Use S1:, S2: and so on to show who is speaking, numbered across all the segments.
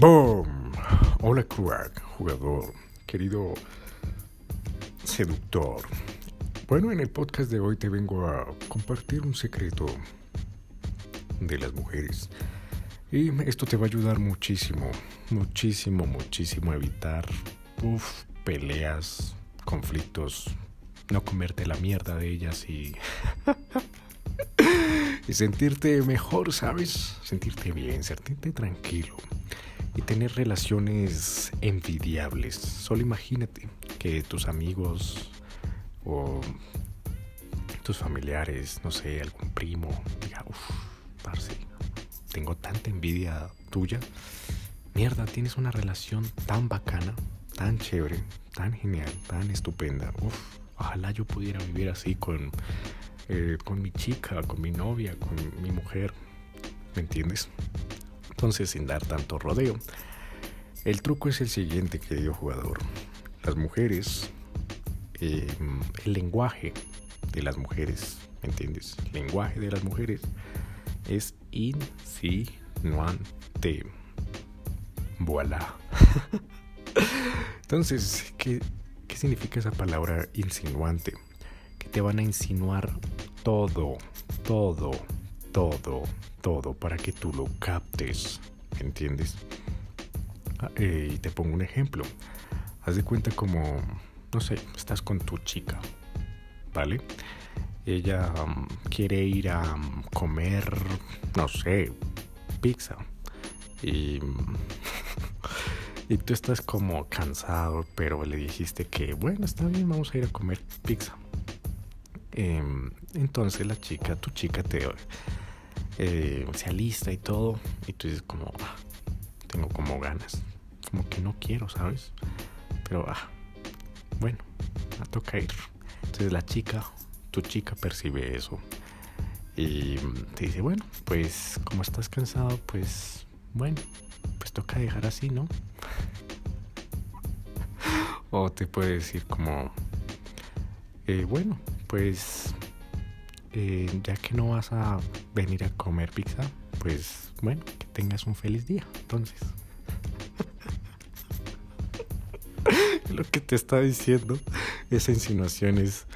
S1: ¡Boom! Hola, crack, jugador, querido seductor. Bueno, en el podcast de hoy te vengo a compartir un secreto de las mujeres. Y esto te va a ayudar muchísimo, muchísimo, muchísimo a evitar peleas, conflictos, no comerte la mierda de ellas y... y sentirte mejor, ¿sabes? Sentirte bien, sentirte tranquilo y tener relaciones envidiables. Solo imagínate que tus amigos o tus familiares, no sé, algún primo, diga, uff, parce, tengo tanta envidia tuya. Mierda, tienes una relación tan bacana, tan chévere, tan genial, tan estupenda. Uf, ojalá yo pudiera vivir así con, eh, con mi chica, con mi novia, con mi mujer. ¿Me entiendes? Entonces, sin dar tanto rodeo, el truco es el siguiente, querido jugador. Las mujeres, eh, el lenguaje de las mujeres, ¿me entiendes? El lenguaje de las mujeres es insinuante. Voilà. Entonces, ¿qué, ¿qué significa esa palabra insinuante? Que te van a insinuar todo, todo, todo, todo para que tú lo captes, ¿entiendes? Ah, eh, y te pongo un ejemplo. Haz de cuenta como, no sé, estás con tu chica, ¿vale? Ella um, quiere ir a um, comer, no sé, pizza. Y, y tú estás como cansado, pero le dijiste que, bueno, está bien, vamos a ir a comer pizza. Em, entonces la chica, tu chica te eh, se alista y todo. Y tú dices como, ah, tengo como ganas. Como que no quiero, ¿sabes? Pero, ah, bueno, a toca ir. Entonces la chica, tu chica percibe eso. Y te dice, bueno, pues como estás cansado, pues bueno, pues toca dejar así, ¿no? o te puede decir como, eh, bueno, pues eh, ya que no vas a venir a comer pizza, pues bueno, que tengas un feliz día. Entonces, lo que te está diciendo esa insinuación es,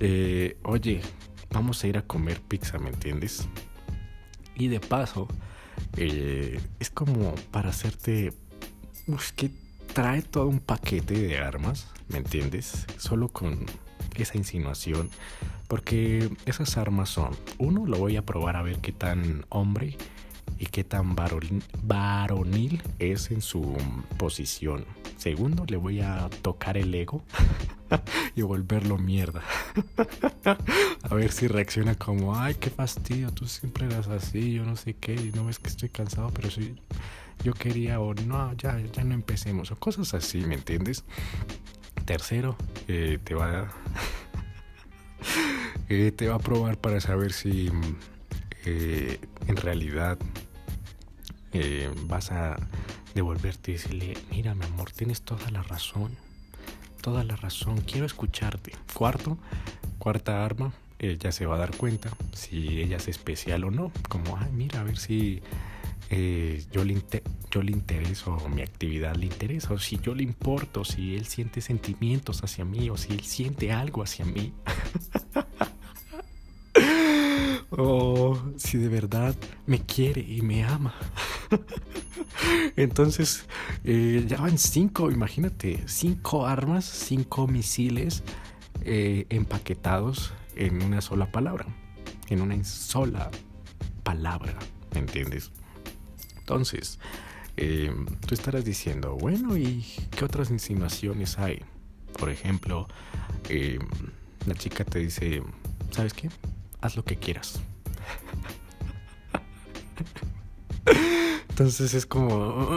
S1: eh, oye, vamos a ir a comer pizza, ¿me entiendes? Y de paso, eh, es como para hacerte, es que trae todo un paquete de armas, ¿me entiendes? Solo con esa insinuación porque esas armas son, uno, lo voy a probar a ver qué tan hombre y qué tan varonil, es en su posición. Segundo, le voy a tocar el ego y volverlo mierda. a ver si reacciona como, ay, qué fastidio, tú siempre eras así, yo no sé qué, y no ves que estoy cansado, pero sí, yo quería, o no, ya, ya no empecemos, o cosas así, ¿me entiendes? Tercero, eh, te va a eh, te va a probar para saber si eh, en realidad vas a devolverte y decirle, mira mi amor, tienes toda la razón, toda la razón, quiero escucharte. Cuarto, cuarta arma, ella se va a dar cuenta si ella es especial o no, como, ay, mira, a ver si eh, yo, le yo le intereso, mi actividad le interesa, o si yo le importo, si él siente sentimientos hacia mí, o si él siente algo hacia mí. o si de verdad me quiere y me ama. Entonces, eh, ya van cinco, imagínate, cinco armas, cinco misiles eh, empaquetados en una sola palabra, en una sola palabra, ¿me entiendes? Entonces, eh, tú estarás diciendo, bueno, ¿y qué otras insinuaciones hay? Por ejemplo, eh, la chica te dice, ¿sabes qué? Haz lo que quieras. Entonces es como...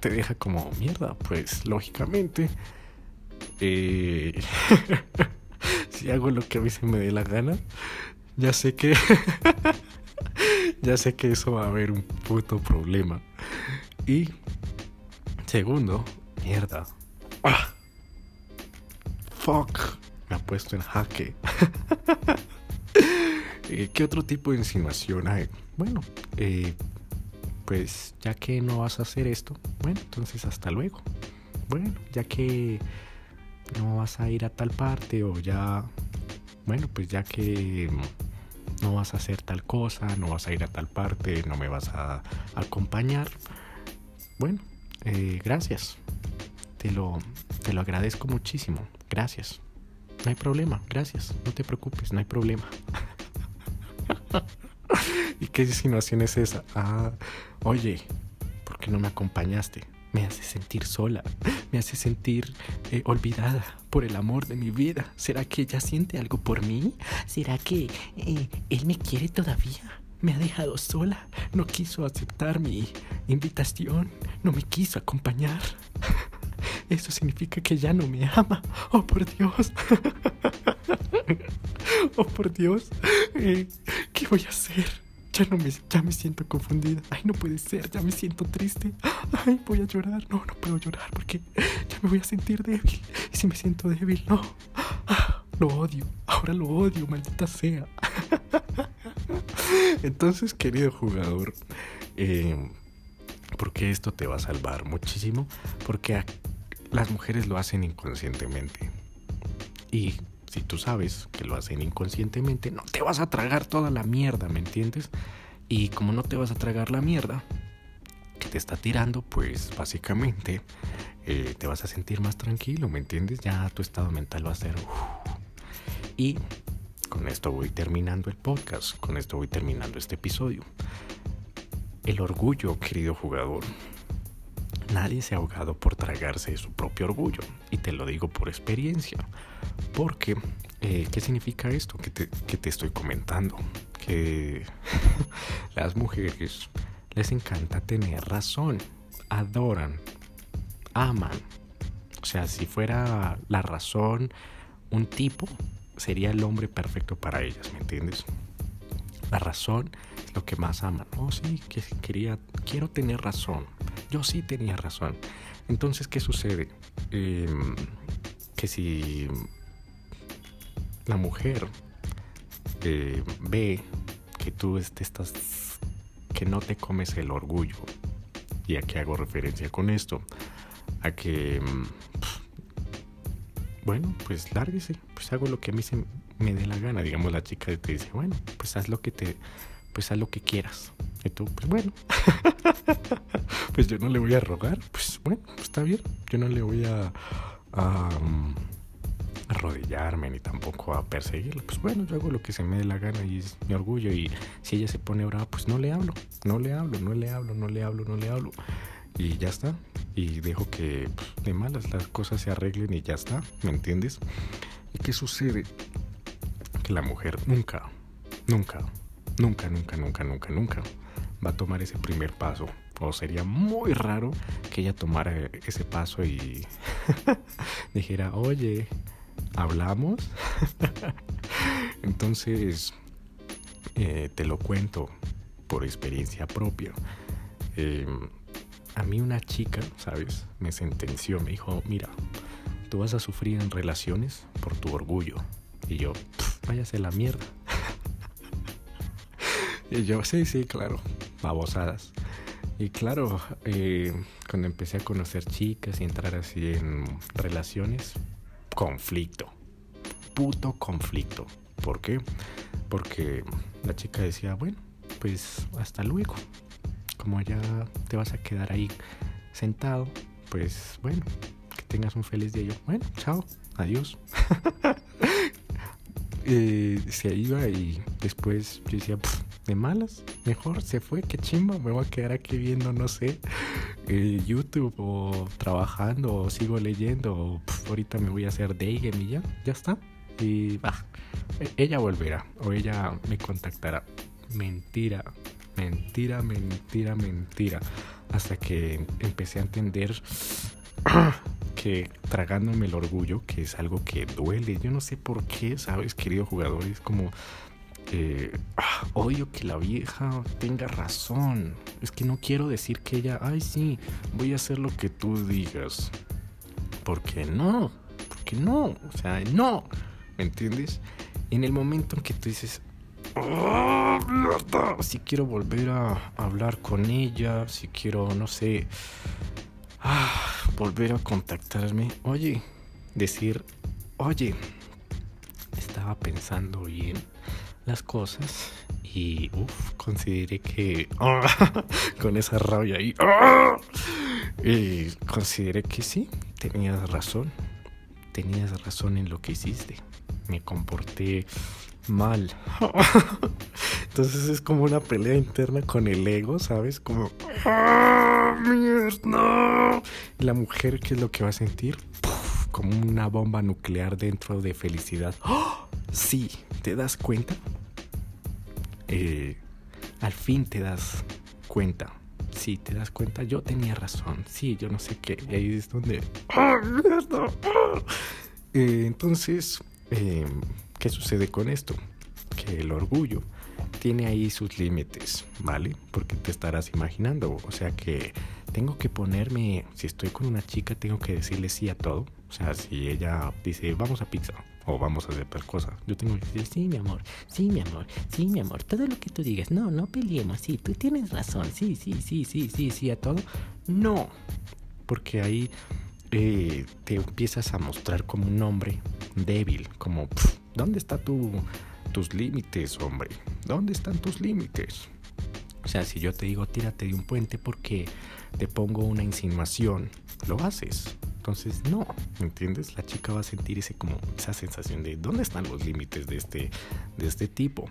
S1: Te deja como mierda. Pues lógicamente... Eh, si hago lo que a mí se me dé la gana, ya sé que... ya sé que eso va a haber un puto problema. Y segundo, mierda. Ah, fuck. Me ha puesto en jaque. Eh, ¿Qué otro tipo de insinuación hay? Bueno, eh, pues ya que no vas a hacer esto, bueno, entonces hasta luego. Bueno, ya que no vas a ir a tal parte o ya, bueno, pues ya que no vas a hacer tal cosa, no vas a ir a tal parte, no me vas a acompañar. Bueno, eh, gracias. Te lo, te lo agradezco muchísimo. Gracias. No hay problema, gracias. No te preocupes, no hay problema. ¿Y qué insinuación es esa? Ah, oye, ¿por qué no me acompañaste? Me hace sentir sola, me hace sentir eh, olvidada por el amor de mi vida. ¿Será que ella siente algo por mí? ¿Será que eh, él me quiere todavía? Me ha dejado sola, no quiso aceptar mi invitación, no me quiso acompañar. Eso significa que ya no me ama. Oh, por Dios. Oh, por Dios. Eh, ¿Qué voy a hacer? Ya no me, ya me siento confundida. Ay, no puede ser, ya me siento triste. Ay, voy a llorar. No, no puedo llorar porque ya me voy a sentir débil. Y si me siento débil, no. Lo odio. Ahora lo odio, maldita sea. Entonces, querido jugador, eh, porque esto te va a salvar muchísimo, porque las mujeres lo hacen inconscientemente. Y si tú sabes que lo hacen inconscientemente, no te vas a tragar toda la mierda, ¿me entiendes? Y como no te vas a tragar la mierda que te está tirando, pues básicamente eh, te vas a sentir más tranquilo, ¿me entiendes? Ya tu estado mental va a ser... Y con esto voy terminando el podcast, con esto voy terminando este episodio. El orgullo, querido jugador. Nadie se ha ahogado por tragarse su propio orgullo. Y te lo digo por experiencia. Porque, eh, ¿qué significa esto que te, que te estoy comentando? Que las mujeres les encanta tener razón. Adoran. Aman. O sea, si fuera la razón un tipo, sería el hombre perfecto para ellas, ¿me entiendes? La razón es lo que más aman. Oh, sí, que quería, quiero tener razón. Yo sí tenía razón. Entonces, ¿qué sucede? Em, que si la mujer eh, ve que tú estás, que no te comes el orgullo, y a qué hago referencia con esto, a que, em, bueno, pues lárguese, pues hago lo que a mí se me dé la gana, digamos la chica te dice, bueno, pues haz lo que te, pues haz lo que quieras. Y tú, pues bueno, pues yo no le voy a rogar, pues bueno, está bien, yo no le voy a, a, arrodillarme ni tampoco a perseguirla, pues bueno, yo hago lo que se me dé la gana y es mi orgullo. Y si ella se pone brava, pues no le hablo, no le hablo, no le hablo, no le hablo, no le hablo. Y ya está. Y dejo que pues, de malas las cosas se arreglen y ya está, ¿me entiendes? ¿Y qué sucede? la mujer nunca, nunca, nunca, nunca, nunca, nunca, nunca va a tomar ese primer paso. O sería muy raro que ella tomara ese paso y dijera, oye, ¿hablamos? Entonces, eh, te lo cuento por experiencia propia. Em, a mí una chica, ¿sabes? Me sentenció, me dijo, mira, tú vas a sufrir en relaciones por tu orgullo. Y yo, váyase la mierda. y yo, sí, sí, claro, babosadas. Y claro, eh, cuando empecé a conocer chicas y entrar así en relaciones, conflicto. Puto conflicto. ¿Por qué? Porque la chica decía, bueno, pues hasta luego. Como ya te vas a quedar ahí sentado, pues bueno, que tengas un feliz día. Yo, bueno, chao, adiós. se iba y después yo decía, de malas, mejor se fue, qué chimba, me voy a quedar aquí viendo, no sé, eh, YouTube o trabajando o sigo leyendo ahorita me voy a hacer game y ya, está. Y va, e, ella volverá o ella me contactará. Mentira, mentira, mentira, mentira. Hasta que empecé a entender que tragándome el orgullo, que es algo que duele, yo no sé por qué, ¿sabes, querido jugador? Es como, eh, odio que la vieja tenga razón. Es que no quiero decir que ella, ay, sí, voy a hacer lo que tú digas. Porque no, porque no, o sea, no, ¿me entiendes? En el momento en que tú dices, oh, si quiero volver a hablar con ella, si quiero, no sé, ah, volver a contactarme. Oye, decir, oye, estaba pensando bien las cosas y uff, consideré que con esa rabia ahí, consideré que sí, tenías razón, tenías razón en lo que hiciste, me comporté mal. Entonces es como una pelea interna con el ego, ¿sabes? Como, mierda! La mujer, ¿qué es lo que va a sentir? como una bomba nuclear dentro de felicidad. ¡Oh! Sí, ¿te das cuenta? Eh, al fin te das cuenta. Sí, te das cuenta. Yo tenía razón. Sí, yo no sé qué. Ahí es donde... ¡Ah, eh, entonces, eh, ¿qué sucede con esto? Que el orgullo tiene ahí sus límites, ¿vale? Porque te estarás imaginando. O sea que tengo que ponerme, si estoy con una chica, tengo que decirle sí a todo. O sea, si ella dice, vamos a pizza o vamos a hacer tal cosa, yo tengo que decir, sí, mi amor, sí, mi amor, sí, mi amor, todo lo que tú digas, no, no peleemos, sí, tú tienes razón, sí, sí, sí, sí, sí, sí, a todo. No, porque ahí eh, te empiezas a mostrar como un hombre débil, como, ¿dónde están tu, tus límites, hombre? ¿Dónde están tus límites? O sea, si yo te digo tírate de un puente porque te pongo una insinuación, lo haces. Entonces, no, ¿me entiendes? La chica va a sentir ese como esa sensación de dónde están los límites de este, de este tipo.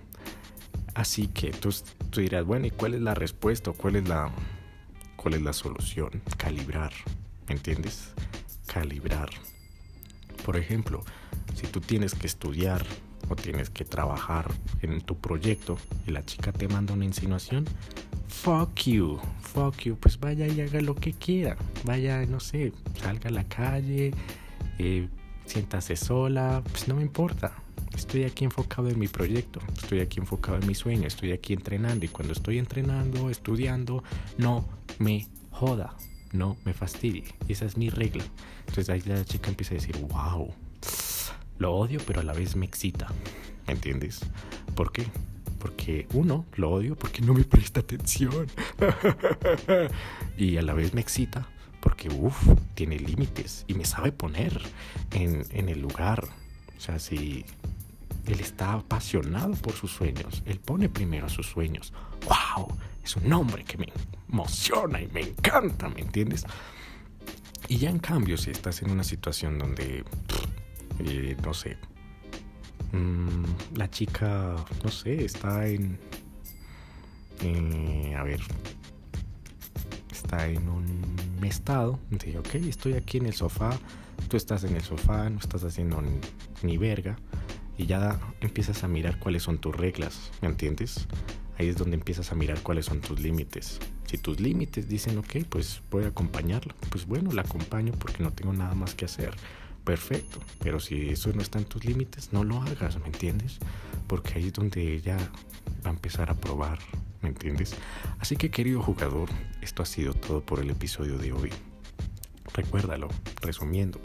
S1: Así que tú, tú dirás, bueno, ¿y cuál es la respuesta? ¿Cuál es la, cuál es la solución? Calibrar, ¿me entiendes? Calibrar. Por ejemplo, si tú tienes que estudiar o tienes que trabajar en tu proyecto y la chica te manda una insinuación, fuck you, fuck you, pues vaya y haga lo que quiera, vaya, no sé, salga a la calle, eh, siéntase sola, pues no me importa. Estoy aquí enfocado en mi proyecto, estoy aquí enfocado en mi sueño, estoy aquí entrenando y cuando estoy entrenando, estudiando, no me joda, no me fastidie. Esa es mi regla. Entonces ahí la chica empieza a decir, wow, lo odio, pero a la vez me excita. ¿Me entiendes? ¿Por qué? Porque uno, lo odio porque no me presta atención. y a la vez me excita porque, uff, tiene límites y me sabe poner en, en el lugar. O sea, si él está apasionado por sus sueños, él pone primero sus sueños. ¡Wow! Es un hombre que me emociona y me encanta, ¿me entiendes? Y ya en cambio, si estás en una situación donde eh, no sé, mm, la chica, no sé, está en, eh, a ver, está en un estado de, ok, estoy aquí en el sofá, tú estás en el sofá, no estás haciendo ni, ni verga, y ya empiezas a mirar cuáles son tus reglas, ¿me entiendes? Ahí es donde empiezas a mirar cuáles son tus límites. Si tus límites dicen, ok, pues voy a acompañarlo, pues bueno, la acompaño porque no tengo nada más que hacer perfecto. Pero si eso no está en tus límites, no lo hagas, ¿me entiendes? Porque ahí es donde ella va a empezar a probar, ¿me entiendes? Así que querido jugador, esto ha sido todo por el episodio de hoy. Recuérdalo, resumiendo,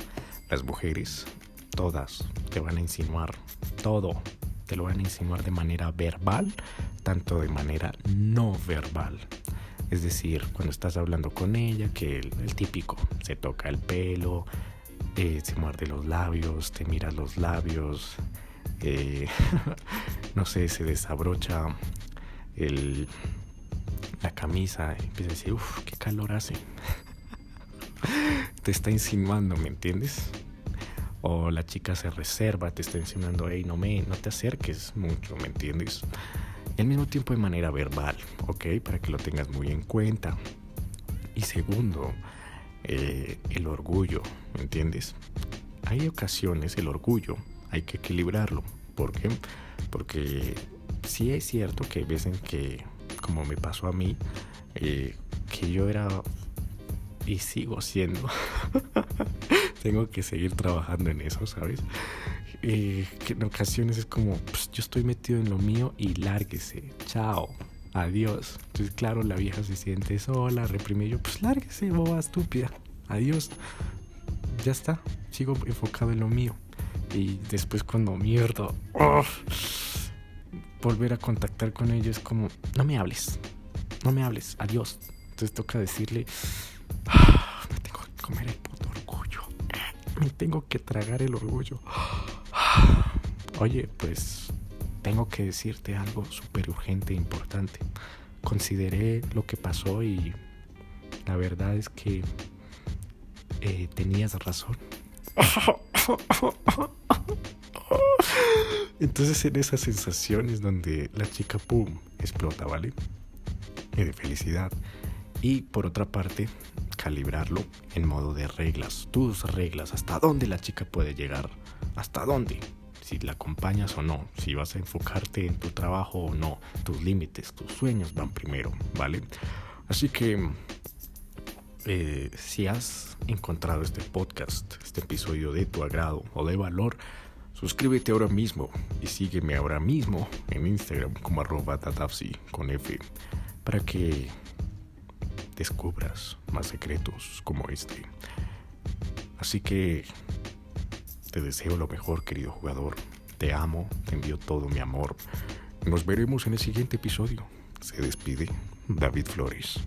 S1: las mujeres, todas, te van a insinuar todo. Te lo van a insinuar de manera verbal, tanto de manera no verbal. Es decir, cuando estás hablando con ella, que el típico se toca el pelo, eh, se muerde los labios, te mira los labios, eh, no sé, se desabrocha el, la camisa empieza a decir, uff, qué calor hace. te está insinuando, ¿me entiendes? O la chica se reserva, te está insinuando, hey, no, me, no te acerques mucho, ¿me entiendes? Y al mismo tiempo de manera verbal, ¿ok? Para que lo tengas muy en cuenta. Y segundo, eh, el orgullo, ¿me entiendes? Hay ocasiones, el orgullo, hay que equilibrarlo. ¿Por qué? Porque sí es cierto que hay veces que, como me pasó a mí, eh, que yo era y sigo siendo. Tengo que seguir trabajando en eso, ¿sabes? Eh, que en ocasiones es como, pues, yo estoy metido en lo mío y lárguese, chao adiós. Entonces, claro, la vieja se siente sola, reprime yo, pues lárguese, boba estúpida, adiós. Ya está, sigo enfocado en lo mío. Y después cuando mierda, volver a contactar con ella es como, no me hables, no me hables, adiós. Entonces toca decirle, ah, me tengo que comer el puto orgullo, me tengo que tragar el orgullo. Oye, pues tengo que decirte algo súper urgente e importante. Consideré lo que pasó y la verdad es que eh, tenías razón. Entonces en esas sensaciones donde la chica, ¡pum!, explota, ¿vale? Y de felicidad. Y por otra parte, calibrarlo en modo de reglas, tus reglas, hasta dónde la chica puede llegar, hasta dónde, si la acompañas o no, si vas a enfocarte en tu trabajo o no, tus límites, tus sueños van primero, ¿vale? Así que eh, si has encontrado este podcast, este episodio de tu agrado o de valor, suscríbete ahora mismo y sígueme ahora mismo en Instagram como arroba tatafsi con F para que descubras más secretos como este. Así que te deseo lo mejor, querido jugador. Te amo, te envío todo mi amor. Nos veremos en el siguiente episodio. Se despide David Flores.